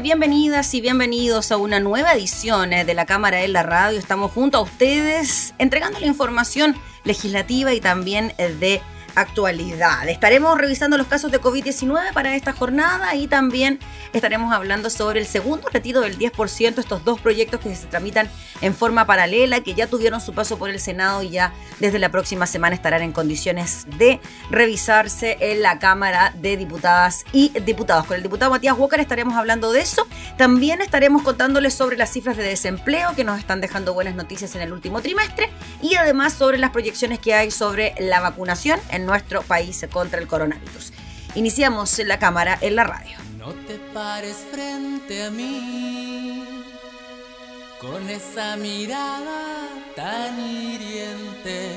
Bienvenidas y bienvenidos a una nueva edición eh, de la Cámara en la Radio. Estamos junto a ustedes entregando la información legislativa y también eh, de actualidad. Estaremos revisando los casos de COVID-19 para esta jornada y también estaremos hablando sobre el segundo retiro del 10%, estos dos proyectos que se tramitan en forma paralela, que ya tuvieron su paso por el Senado y ya desde la próxima semana estarán en condiciones de revisarse en la Cámara de Diputadas y Diputados. Con el diputado Matías Walker estaremos hablando de eso. También estaremos contándoles sobre las cifras de desempleo que nos están dejando buenas noticias en el último trimestre y además sobre las proyecciones que hay sobre la vacunación en nuestro país contra el coronavirus. Iniciamos la cámara en la radio. No te pares frente a mí con esa mirada tan hiriente.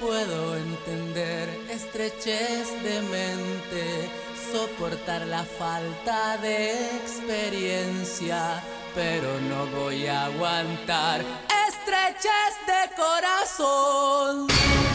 Puedo entender estrechez de mente, soportar la falta de experiencia, pero no voy a aguantar estrechez de corazón.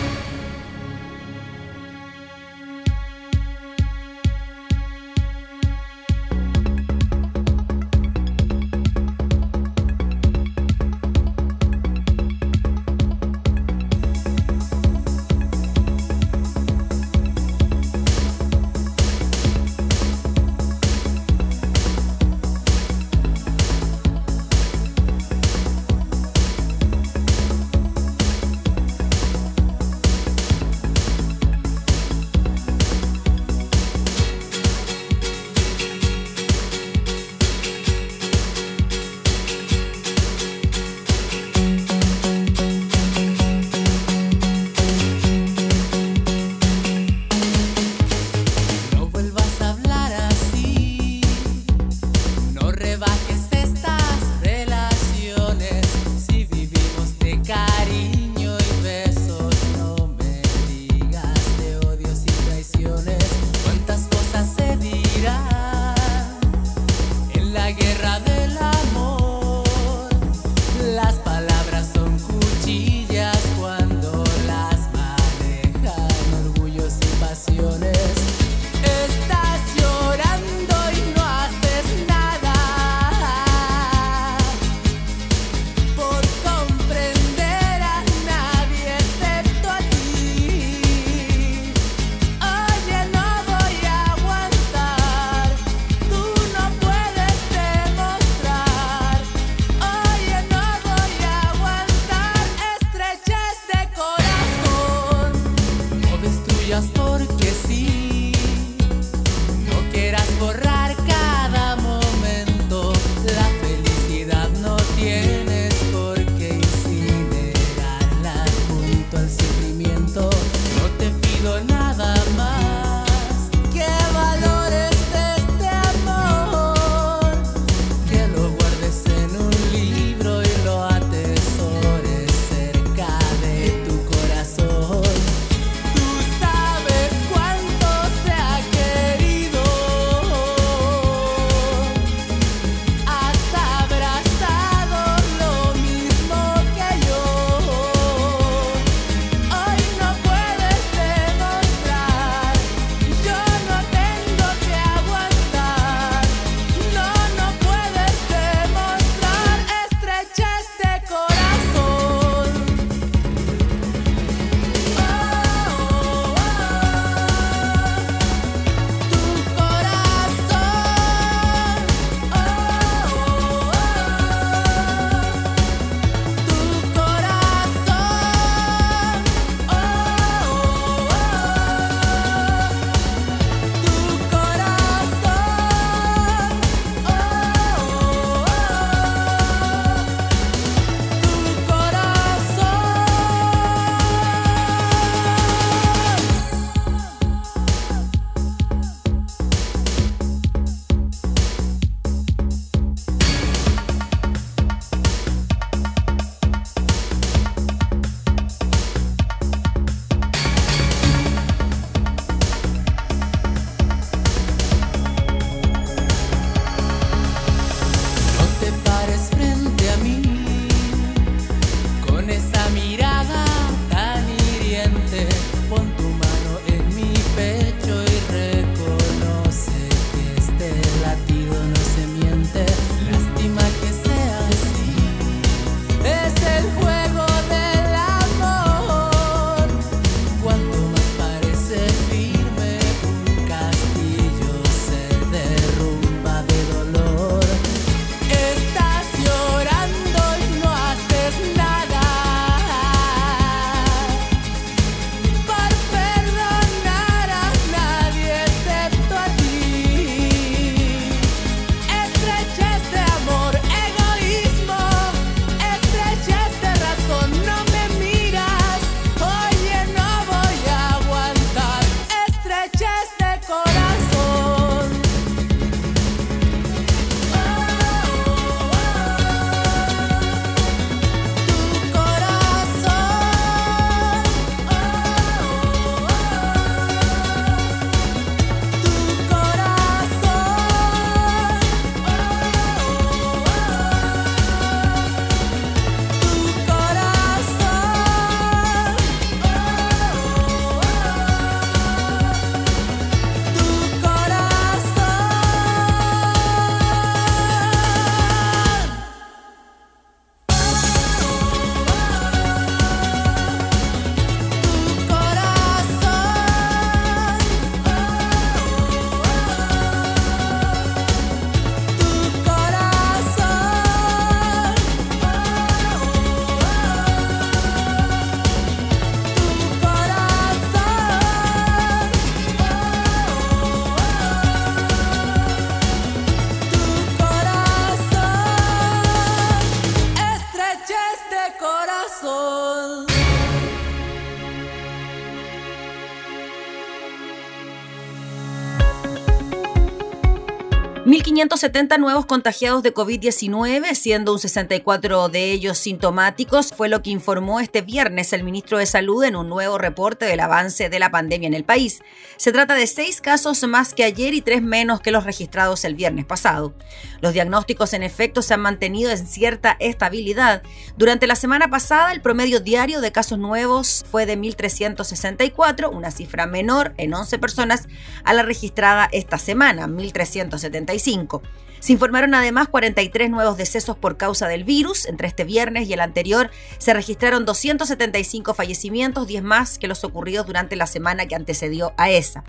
1.570 nuevos contagiados de COVID-19, siendo un 64 de ellos sintomáticos, fue lo que informó este viernes el ministro de Salud en un nuevo reporte del avance de la pandemia en el país. Se trata de seis casos más que ayer y tres menos que los registrados el viernes pasado. Los diagnósticos en efecto se han mantenido en cierta estabilidad. Durante la semana pasada, el promedio diario de casos nuevos fue de 1.364, una cifra menor en 11 personas a la registrada esta semana, 1.375. Se informaron además 43 nuevos decesos por causa del virus. Entre este viernes y el anterior se registraron 275 fallecimientos, 10 más que los ocurridos durante la semana que antecedió a esa.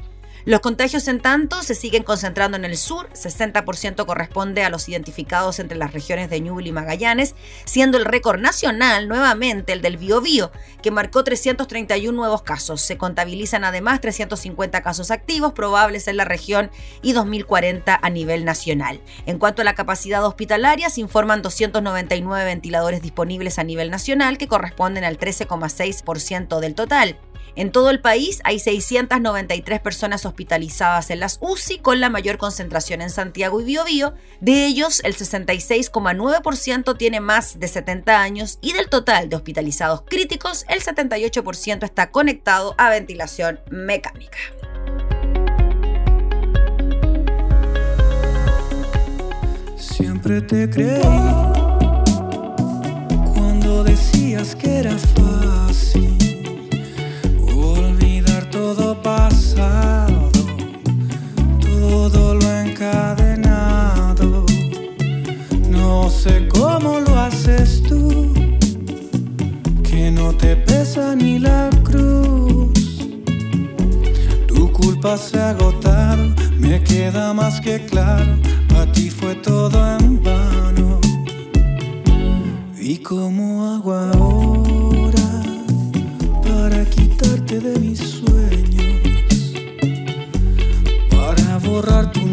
Los contagios, en tanto, se siguen concentrando en el sur, 60% corresponde a los identificados entre las regiones de Ñuble y Magallanes, siendo el récord nacional nuevamente el del Biobío, que marcó 331 nuevos casos. Se contabilizan además 350 casos activos probables en la región y 2040 a nivel nacional. En cuanto a la capacidad hospitalaria, se informan 299 ventiladores disponibles a nivel nacional, que corresponden al 13,6% del total. En todo el país hay 693 personas hospitalizadas en las UCI, con la mayor concentración en Santiago y Biobío. De ellos, el 66,9% tiene más de 70 años y del total de hospitalizados críticos, el 78% está conectado a ventilación mecánica. Siempre te creí cuando decías que era fácil todo lo encadenado. No sé cómo lo haces tú, que no te pesa ni la cruz. Tu culpa se ha agotado, me queda más que claro, a ti fue todo en vano. ¿Y cómo hago ahora para quitarte de mis borrar tu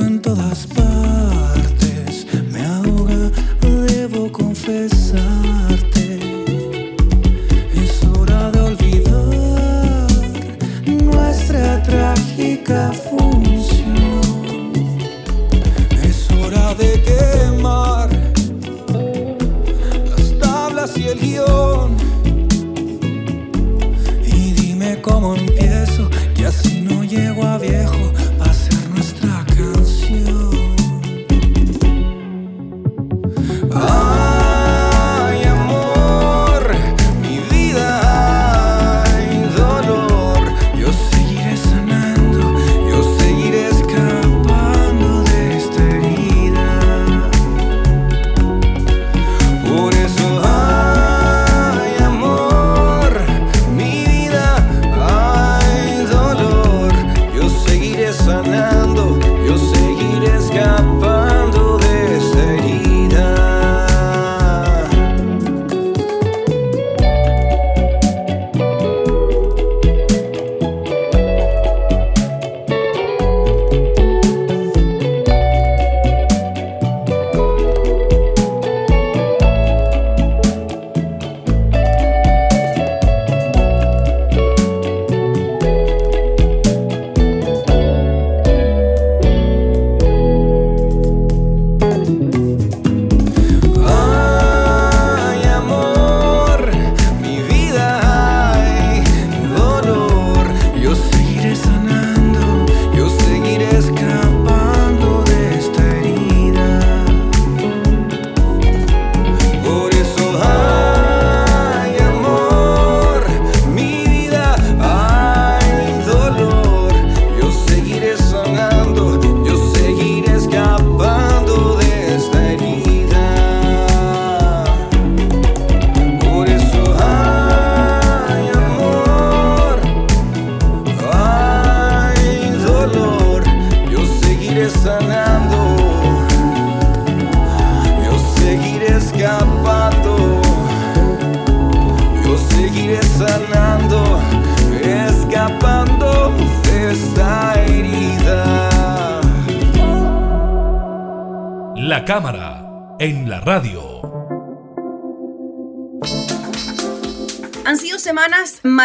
en todas partes.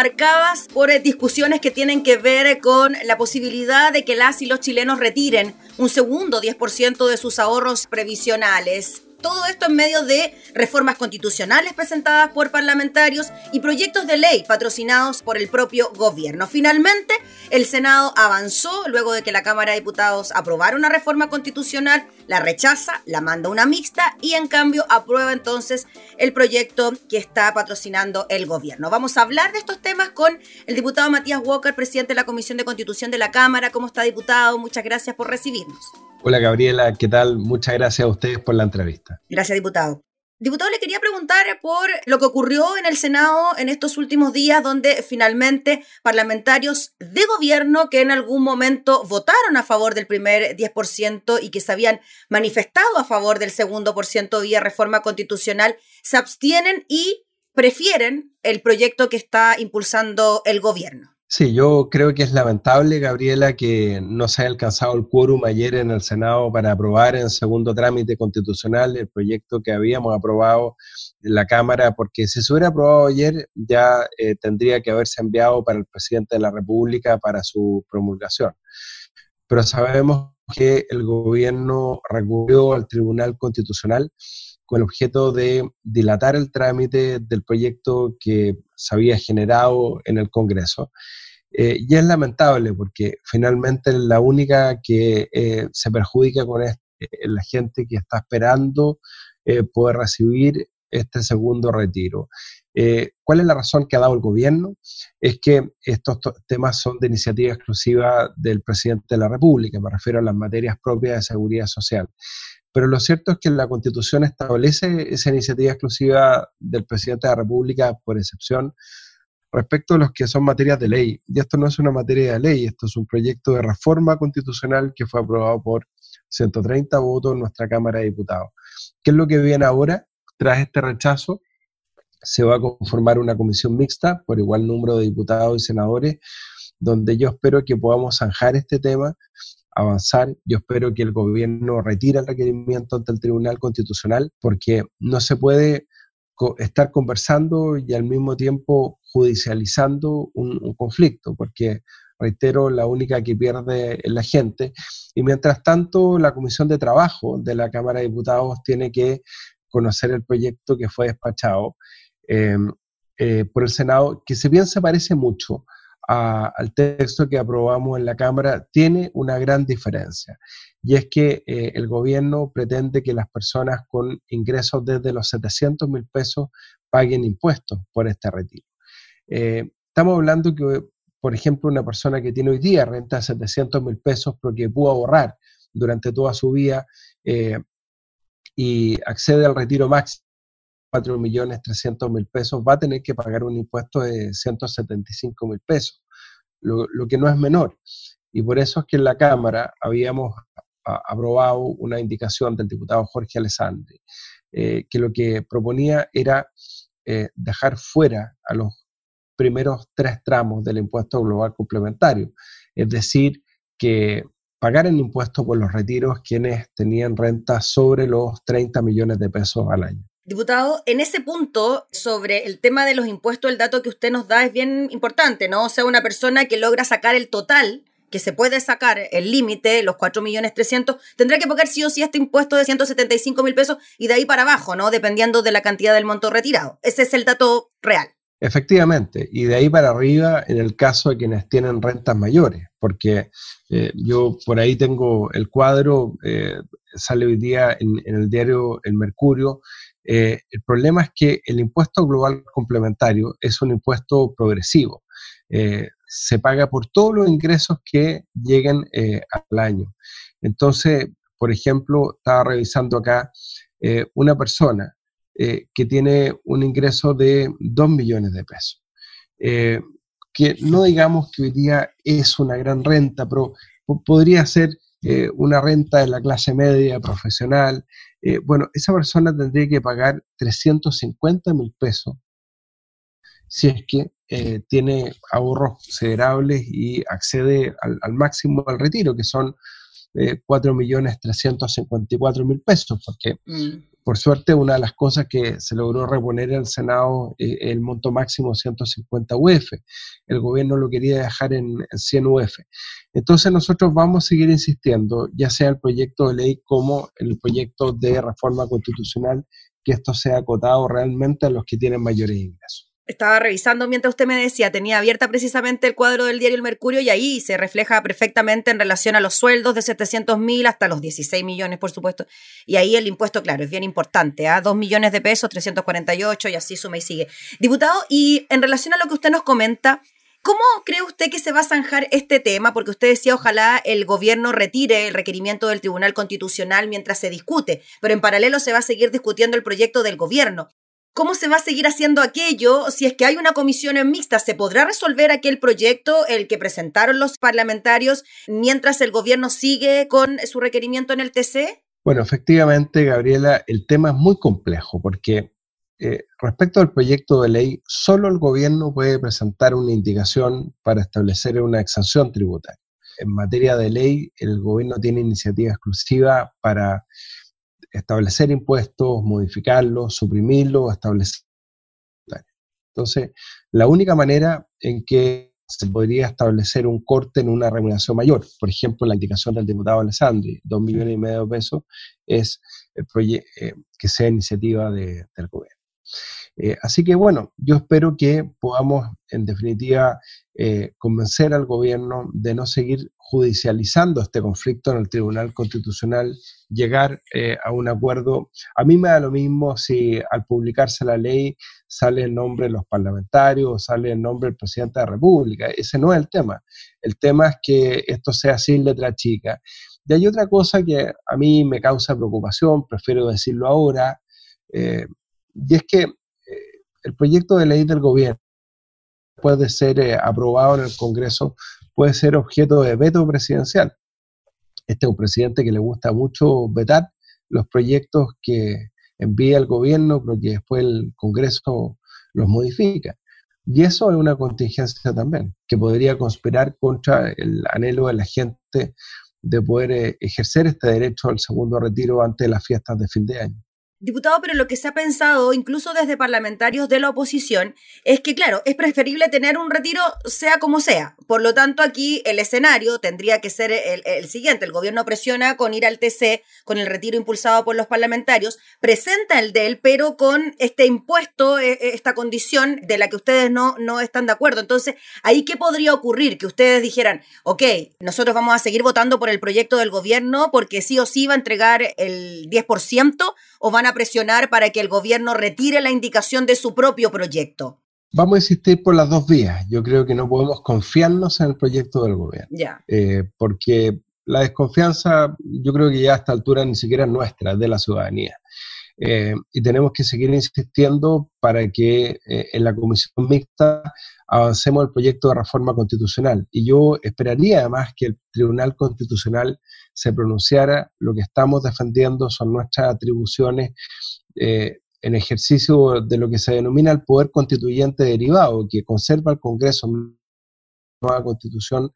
Marcadas por eh, discusiones que tienen que ver con la posibilidad de que las y los chilenos retiren un segundo 10% de sus ahorros previsionales. Todo esto en medio de reformas constitucionales presentadas por parlamentarios y proyectos de ley patrocinados por el propio gobierno. Finalmente, el Senado avanzó luego de que la Cámara de Diputados aprobara una reforma constitucional, la rechaza, la manda una mixta y en cambio aprueba entonces el proyecto que está patrocinando el gobierno. Vamos a hablar de estos temas con el diputado Matías Walker, presidente de la Comisión de Constitución de la Cámara. ¿Cómo está, diputado? Muchas gracias por recibirnos. Hola Gabriela, ¿qué tal? Muchas gracias a ustedes por la entrevista. Gracias, diputado. Diputado, le quería preguntar por lo que ocurrió en el Senado en estos últimos días, donde finalmente parlamentarios de gobierno que en algún momento votaron a favor del primer 10% y que se habían manifestado a favor del segundo por ciento vía reforma constitucional, se abstienen y prefieren el proyecto que está impulsando el gobierno. Sí, yo creo que es lamentable, Gabriela, que no se haya alcanzado el quórum ayer en el Senado para aprobar en segundo trámite constitucional el proyecto que habíamos aprobado en la Cámara, porque si se hubiera aprobado ayer ya eh, tendría que haberse enviado para el presidente de la República para su promulgación. Pero sabemos que el gobierno recurrió al Tribunal Constitucional con el objeto de dilatar el trámite del proyecto que se había generado en el Congreso. Eh, y es lamentable porque finalmente la única que eh, se perjudica con esto es la gente que está esperando eh, poder recibir este segundo retiro. Eh, ¿Cuál es la razón que ha dado el gobierno? Es que estos temas son de iniciativa exclusiva del presidente de la República, me refiero a las materias propias de seguridad social. Pero lo cierto es que la Constitución establece esa iniciativa exclusiva del presidente de la República por excepción respecto a los que son materias de ley. Y esto no es una materia de ley, esto es un proyecto de reforma constitucional que fue aprobado por 130 votos en nuestra Cámara de Diputados. ¿Qué es lo que viene ahora? Tras este rechazo, se va a conformar una comisión mixta por igual número de diputados y senadores, donde yo espero que podamos zanjar este tema, avanzar. Yo espero que el gobierno retire el requerimiento ante el Tribunal Constitucional, porque no se puede estar conversando y al mismo tiempo judicializando un, un, conflicto, porque, reitero, la única que pierde es la gente. Y mientras tanto, la Comisión de Trabajo de la Cámara de Diputados tiene que conocer el proyecto que fue despachado. em, eh, por el Senado, que si bien se parece mucho al texto que aprobamos en la Cámara, tiene una gran diferencia. Y es que eh, el gobierno pretende que las personas con ingresos desde los 700 mil pesos paguen impuestos por este retiro. Eh, estamos hablando que, por ejemplo, una persona que tiene hoy día renta de 700 mil pesos porque pudo ahorrar durante toda su vida y accede al retiro máximo 4 millones 300 mil pesos, va a tener que pagar un impuesto de 175 mil pesos, lo, que no es menor. Y por eso es que en la Cámara habíamos aprobado una indicación del diputado Jorge Alessandri, eh, que lo que proponía era eh, dejar fuera a los primeros tres tramos del impuesto global complementario, es decir, que pagar el impuesto por los retiros quienes tenían renta sobre los 30 millones de pesos al año. Diputado, en ese punto sobre el tema de los impuestos, el dato que usted nos da es bien importante, ¿no? O sea, una persona que logra sacar el total, que se puede sacar el límite, los 4 millones 300, tendrá que pagar sí o sí este impuesto de 175 mil pesos y de ahí para abajo, ¿no? Dependiendo de la cantidad del monto retirado. Ese es el dato real. Efectivamente, y de ahí para arriba en el caso de quienes tienen rentas mayores, porque eh, yo por ahí tengo el cuadro, eh, sale hoy día en, el diario El Mercurio, eh, el problema es que el impuesto global complementario es un impuesto progresivo. Se paga por todos los ingresos que lleguen al año. Entonces, por ejemplo, estaba revisando acá una persona que tiene un ingreso de 2 millones de pesos. que no digamos que hoy día es una gran renta, pero podría ser una renta de la clase media profesional, eh, bueno, esa persona tendría que pagar 350 mil pesos si es que eh, tiene ahorros considerables y accede al, máximo al retiro, que son eh, 4.354.000 pesos, porque mm. Por suerte, una de las cosas que se logró reponer en el Senado es el monto máximo 150 UF. El gobierno lo quería dejar en, 100 UF. Entonces nosotros vamos a seguir insistiendo, ya sea el proyecto de ley como el proyecto de reforma constitucional, que esto sea acotado realmente a los que tienen mayores ingresos estaba revisando mientras usted me decía, tenía abierta precisamente el cuadro del diario El Mercurio y ahí se refleja perfectamente en relación a los sueldos de 700 mil hasta los 16 millones, por supuesto. Y ahí el impuesto, claro, es bien importante, a ¿ah? 2 millones de pesos, 348 y así suma y sigue. Diputado, y en relación a lo que usted nos comenta, ¿Cómo cree usted que se va a zanjar este tema? Porque usted decía, ojalá el gobierno retire el requerimiento del Tribunal Constitucional mientras se discute, pero en paralelo se va a seguir discutiendo el proyecto del gobierno. ¿Cómo se va a seguir haciendo aquello? Si es que hay una comisión en mixta, ¿se podrá resolver aquel proyecto, el que presentaron los parlamentarios, mientras el gobierno sigue con su requerimiento en el TC? Bueno, efectivamente, Gabriela, el tema es muy complejo porque eh, respecto al proyecto de ley, solo el gobierno puede presentar una indicación para establecer una exención tributaria. En materia de ley, el gobierno tiene iniciativa exclusiva para establecer impuestos, modificarlos, suprimirlos, establecer. Entonces, la única manera en que se podría establecer un corte en una remuneración mayor, por ejemplo, la indicación del diputado Alessandri, dos millones y medio de pesos, es el eh, que sea iniciativa del gobierno. Eh, así que bueno, yo espero que podamos en definitiva eh, convencer al gobierno de no seguir judicializando este conflicto en el Tribunal Constitucional, llegar eh, a un acuerdo. A mí me da lo mismo si al publicarse la ley sale el nombre de los parlamentarios o sale el nombre del presidente de la República. Ese no es el tema. El tema es que esto sea sin letra chica. Y hay otra cosa que a mí me causa preocupación, prefiero decirlo ahora, y es que el proyecto de ley del gobierno puede ser eh, aprobado en el Congreso, puede ser objeto de veto presidencial. Este es un presidente que le gusta mucho vetar los proyectos que envía el gobierno, pero que después el Congreso los modifica. Y eso es una contingencia también, que podría conspirar contra el anhelo de la gente de poder eh, ejercer este derecho al segundo retiro antes de las fiestas de fin de año. Diputado, pero lo que se ha pensado, incluso desde parlamentarios de la oposición, es que, claro, es preferible tener un retiro sea como sea. Por lo tanto, aquí el escenario tendría que ser el, siguiente. El gobierno presiona con ir al TC, con el retiro impulsado por los parlamentarios, presenta el de él, pero con este impuesto, e, e, esta condición de la que ustedes no, no están de acuerdo. Entonces, ¿ahí qué podría ocurrir? Que ustedes dijeran, ok, nosotros vamos a seguir votando por el proyecto del gobierno porque sí o sí va a entregar el 10% o van a presionar para que el gobierno retire la indicación de su propio proyecto? Vamos a insistir por las dos vías. Yo creo que no podemos confiarnos en el proyecto del gobierno. Ya. Eh, porque la desconfianza, yo creo que ya a esta altura ni siquiera es nuestra, es de la ciudadanía. Eh, y tenemos que seguir insistiendo para que eh, en la comisión mixta avancemos el proyecto de reforma constitucional. Y yo esperaría además que el Tribunal Constitucional se pronunciara. Lo que estamos defendiendo son nuestras atribuciones eh, en ejercicio de lo que se denomina el poder constituyente derivado, que conserva el Congreso nueva constitución,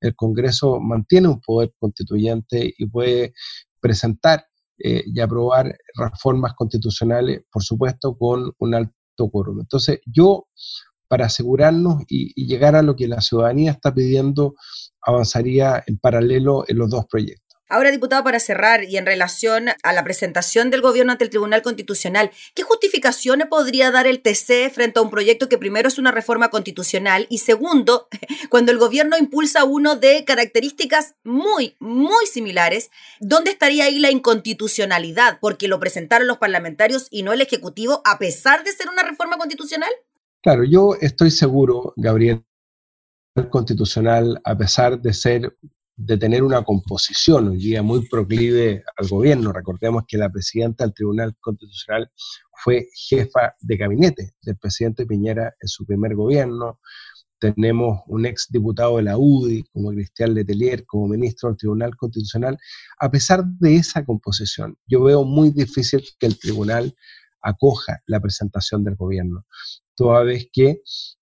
el Congreso mantiene un poder constituyente y puede presentar eh, y aprobar reformas constitucionales, por supuesto, con un alto quórum. Entonces, yo, para asegurarnos y, y llegar a lo que la ciudadanía está pidiendo, avanzaría en paralelo en los dos proyectos. Ahora, diputado, para cerrar y en relación a la presentación del gobierno ante el Tribunal Constitucional, ¿qué justificaciones podría dar el TC frente a un proyecto que primero es una reforma constitucional y segundo, cuando el gobierno impulsa uno de características muy, muy similares, ¿dónde estaría ahí la inconstitucionalidad? Porque lo presentaron los parlamentarios y no el Ejecutivo, a pesar de ser una reforma constitucional. Claro, yo estoy seguro, Gabriel, constitucional, a pesar de ser de tener una composición hoy día muy proclive al gobierno. Recordemos que la presidenta del Tribunal Constitucional fue jefa de gabinete del presidente Piñera en su primer gobierno. Tenemos un ex diputado de la UDI, como Cristian Letelier, como ministro del Tribunal Constitucional. A pesar de esa composición, yo veo muy difícil que el tribunal acoja la presentación del gobierno, toda vez que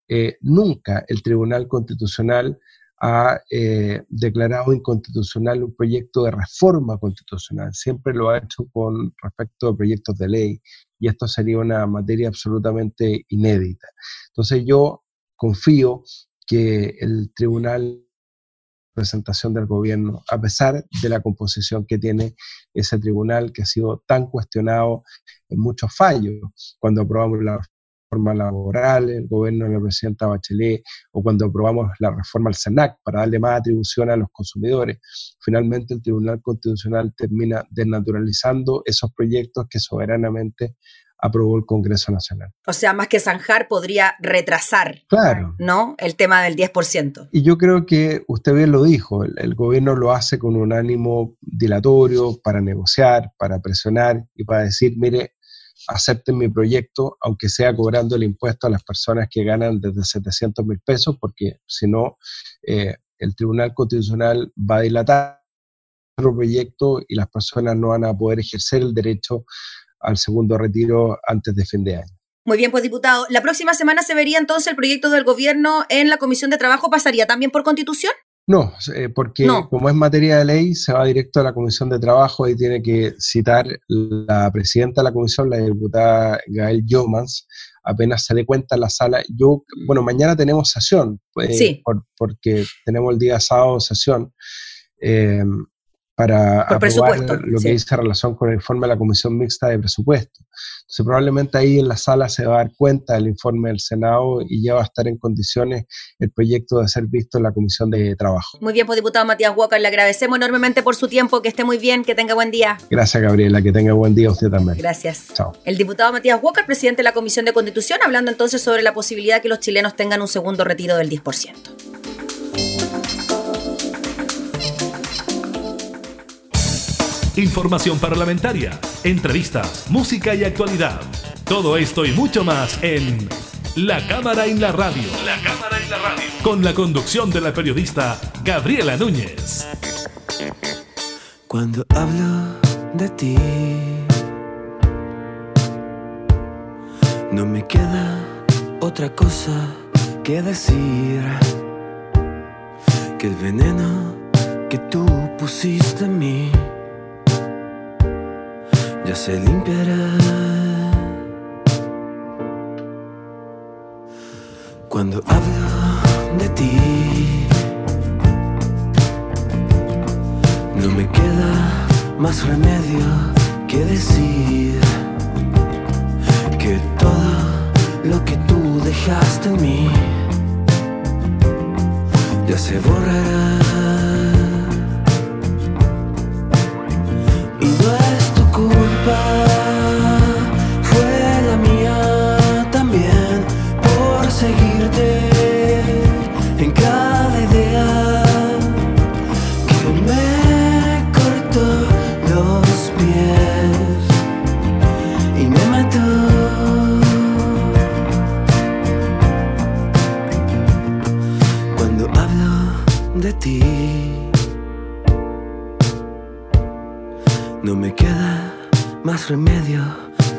eh, nunca el Tribunal Constitucional ha eh, declarado inconstitucional un proyecto de reforma constitucional. Siempre lo ha hecho con respecto a proyectos de ley y esto sería una materia absolutamente inédita. Entonces yo confío que el tribunal presentación del gobierno, a pesar de la composición que tiene ese tribunal que ha sido tan cuestionado en muchos fallos, cuando aprobamos la reforma laboral, el gobierno de la presidenta Bachelet, o cuando aprobamos la reforma al SENAC para darle más atribución a los consumidores. Finalmente el Tribunal Constitucional termina desnaturalizando esos proyectos que soberanamente aprobó el Congreso Nacional. O sea, más que zanjar, podría retrasar claro. ¿no? el tema del 10%. Y yo creo que usted bien lo dijo, el, el, gobierno lo hace con un ánimo dilatorio para negociar, para presionar y para decir, mire, acepten mi proyecto, aunque sea cobrando el impuesto a las personas que ganan desde 700 mil pesos, porque si no, eh, el Tribunal Constitucional va a dilatar el proyecto y las personas no van a poder ejercer el derecho al segundo retiro antes de fin de año. Muy bien, pues diputado, ¿la próxima semana se vería entonces el proyecto del gobierno en la Comisión de Trabajo? ¿Pasaría también por constitución? No, eh, porque como es materia de ley, se va directo a la Comisión de Trabajo y tiene que citar la presidenta de la comisión, la diputada Gael Yomans, apenas se dé cuenta en la sala. Yo, bueno, mañana tenemos sesión, sí. porque tenemos el día sábado sesión. Eh, para aprobar lo que dice relación con el informe de la Comisión Mixta de Presupuesto. Entonces, probablemente ahí en la sala se va a dar cuenta del informe del Senado y ya va a estar en condiciones el proyecto de ser visto en la Comisión de Trabajo. Muy bien, pues diputado Matías Walker, le agradecemos enormemente por su tiempo, que esté muy bien, que tenga buen día. Gracias, Gabriela, que tenga buen día usted también. Gracias. Chao. El diputado Matías Walker, presidente de la Comisión de Constitución, hablando entonces sobre la posibilidad de que los chilenos tengan un segundo retiro del 10%. Información parlamentaria, entrevistas, música y actualidad. Todo esto y mucho más en La Cámara en la Radio. La Cámara en la Radio. Con la conducción de la periodista Gabriela Núñez. Cuando hablo de ti, no me queda otra cosa que decir que el veneno que tú pusiste en mí ya se limpiará. Cuando hablo de ti, no me queda más remedio que decir que todo lo que tú dejaste en mí ya se borrará. No me queda más remedio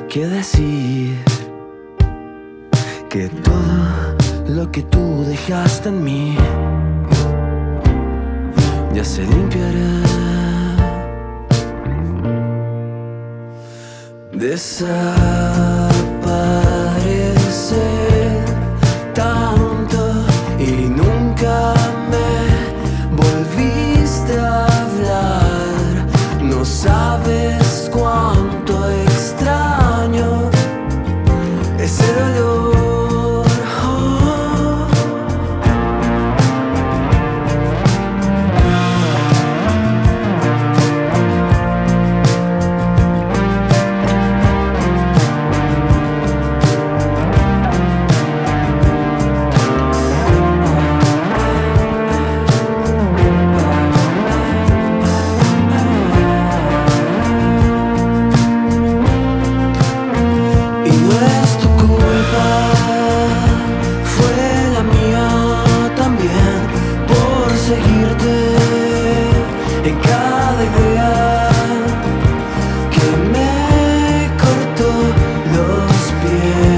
que decir que todo lo que tú dejaste en mí ya se limpiará. Tanto yeah.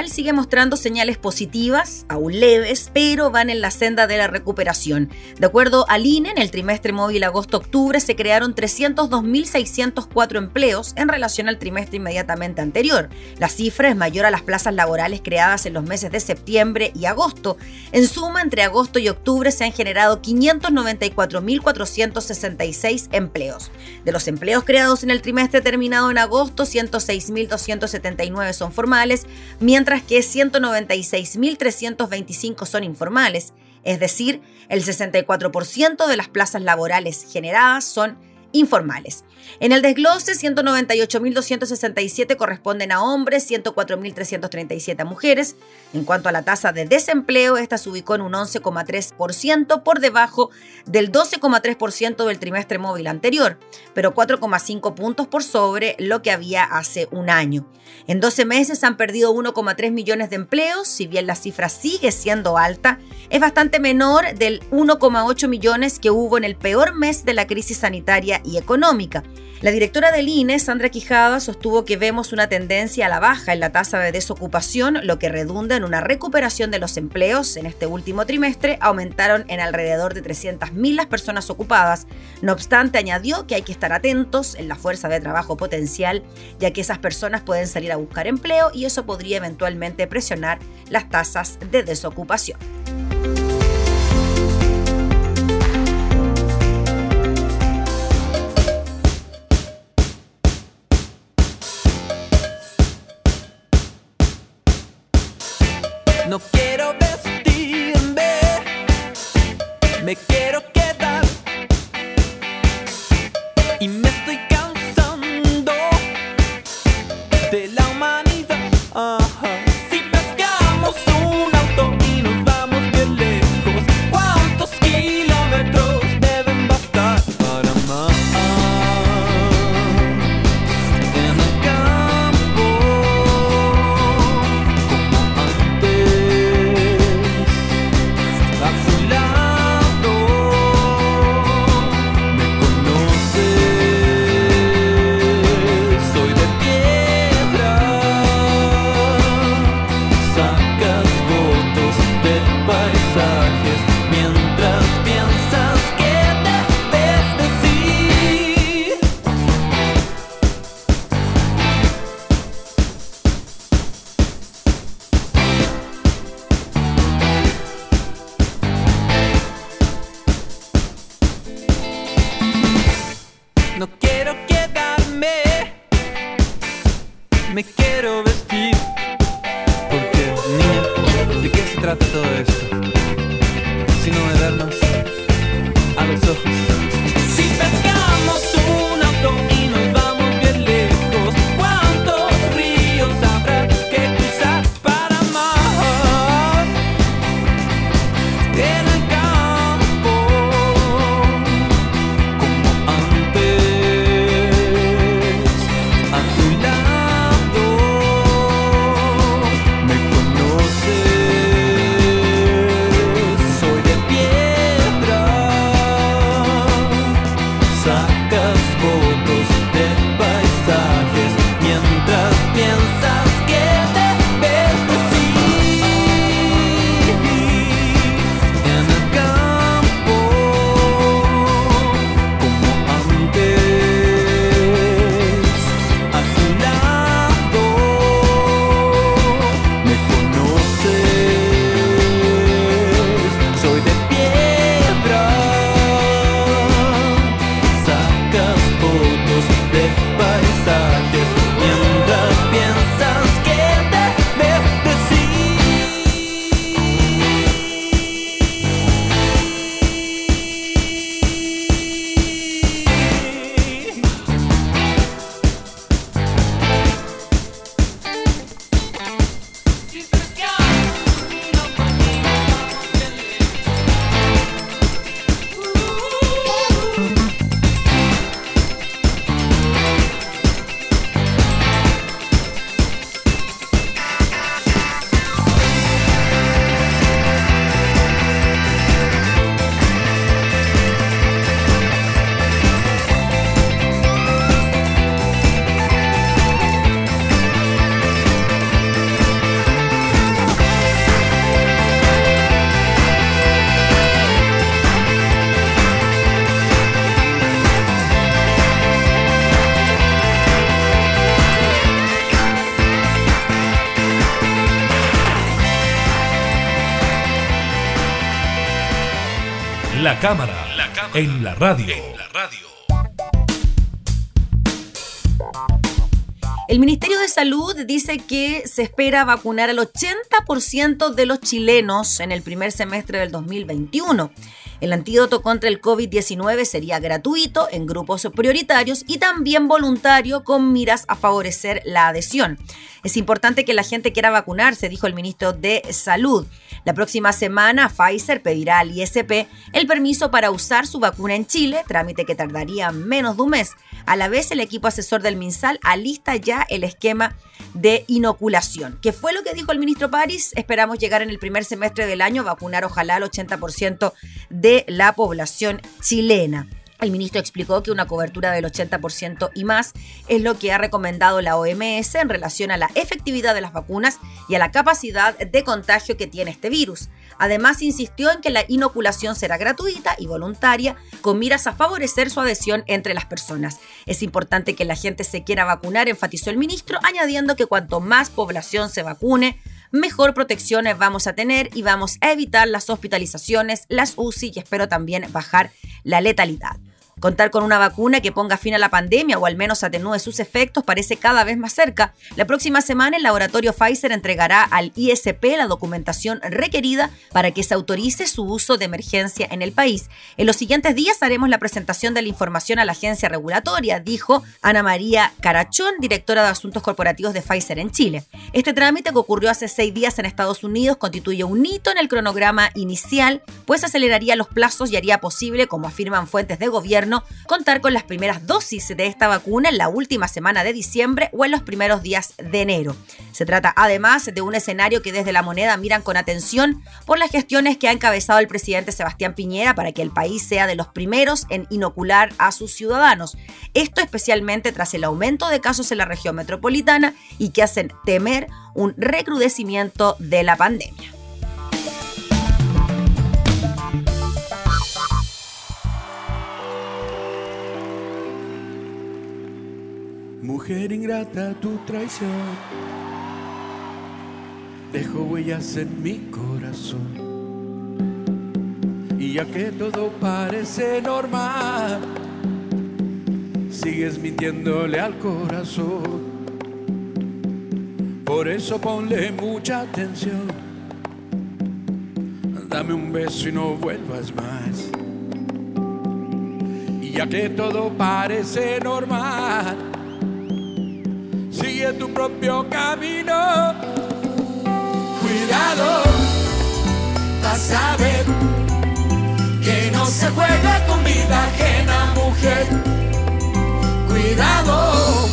Laboral sigue mostrando señales positivas, aún leves, pero van en la senda de la recuperación. De acuerdo al INE, en el trimestre móvil agosto-octubre se crearon 302.604 empleos en relación al trimestre inmediatamente anterior. La cifra es mayor a las plazas laborales creadas en los meses de septiembre y agosto. En suma, entre agosto y octubre se han generado 594.466 empleos. De los empleos creados en el trimestre terminado en agosto, 106.279 son formales, mientras que 196.325 son informales, es decir, el 64% de las plazas laborales generadas son informales. En el desglose, 198.267 corresponden a hombres, 104.337 a mujeres. En cuanto a la tasa de desempleo, esta se ubicó en un 11,3% por debajo del 12,3% del trimestre móvil anterior, pero 4,5 puntos por sobre lo que había hace un año. En 12 meses han perdido 1,3 millones de empleos, si bien la cifra sigue siendo alta, es bastante menor del 1,8 millones que hubo en el peor mes de la crisis sanitaria y económica. La directora del INE, Sandra Quijada, sostuvo que vemos una tendencia a la baja en la tasa de desocupación, lo que redunda en una recuperación de los empleos. En este último trimestre aumentaron en alrededor de 300.000 las personas ocupadas. No obstante, añadió que hay que estar atentos en la fuerza de trabajo potencial, ya que esas personas pueden salir a buscar empleo y eso podría eventualmente presionar las tasas de desocupación. No quiero vestirme, me quiero cámara, en la radio. El Ministerio de Salud dice que se espera vacunar al 80% de los chilenos en el primer semestre del 2021. El antídoto contra el COVID-19 sería gratuito en grupos prioritarios y también voluntario con miras a favorecer la adhesión. Es importante que la gente quiera vacunarse, dijo el ministro de Salud. La próxima semana Pfizer pedirá al ISP el permiso para usar su vacuna en Chile, trámite que tardaría menos de un mes. A la vez, el equipo asesor del MinSal alista ya el esquema de inoculación. ¿Qué fue lo que dijo el ministro París? Esperamos llegar en el primer semestre del año vacunar ojalá al 80% de la población chilena. El ministro explicó que una cobertura del 80% y más es lo que ha recomendado la OMS en relación a la efectividad de las vacunas y a la capacidad de contagio que tiene este virus. Además, insistió en que la inoculación será gratuita y voluntaria, con miras a favorecer su adhesión entre las personas. Es importante que la gente se quiera vacunar, enfatizó el ministro, añadiendo que cuanto más población se vacune, mejor protección vamos a tener y vamos a evitar las hospitalizaciones, las UCI y espero también bajar la letalidad. Contar con una vacuna que ponga fin a la pandemia o al menos atenúe sus efectos parece cada vez más cerca. La próxima semana el laboratorio Pfizer entregará al ISP la documentación requerida para que se autorice su uso de emergencia en el país. En los siguientes días haremos la presentación de la información a la agencia regulatoria, dijo Ana María Carachón, directora de Asuntos Corporativos de Pfizer en Chile. Este trámite que ocurrió hace seis días en Estados Unidos constituye un hito en el cronograma inicial, pues aceleraría los plazos y haría posible, como afirman fuentes de gobierno, contar con las primeras dosis de esta vacuna en la última semana de diciembre o en los primeros días de enero. Se trata además de un escenario que desde la moneda miran con atención por las gestiones que ha encabezado el presidente Sebastián Piñera para que el país sea de los primeros en inocular a sus ciudadanos. Esto especialmente tras el aumento de casos en la región metropolitana y que hacen temer un recrudecimiento de la pandemia. Mujer ingrata, tu traición dejó huellas en mi corazón. Y ya que todo parece normal, sigues mintiéndole al corazón. Por eso ponle mucha atención. Dame un beso y no vuelvas más. Y ya que todo parece normal, sigue tu propio camino. Cuidado, vas a ver que no se juega con vida ajena, mujer. Cuidado,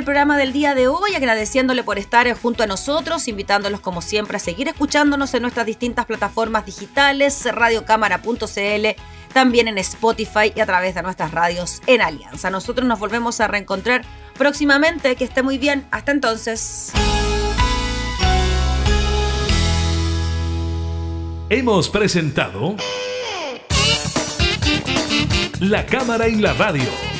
el programa del día de hoy, agradeciéndole por estar junto a nosotros, invitándolos como siempre a seguir escuchándonos en nuestras distintas plataformas digitales, radiocámara.cl, también en Spotify y a través de nuestras radios en Alianza. Nosotros nos volvemos a reencontrar próximamente. Que esté muy bien. Hasta entonces. Hemos presentado La Cámara y la Radio.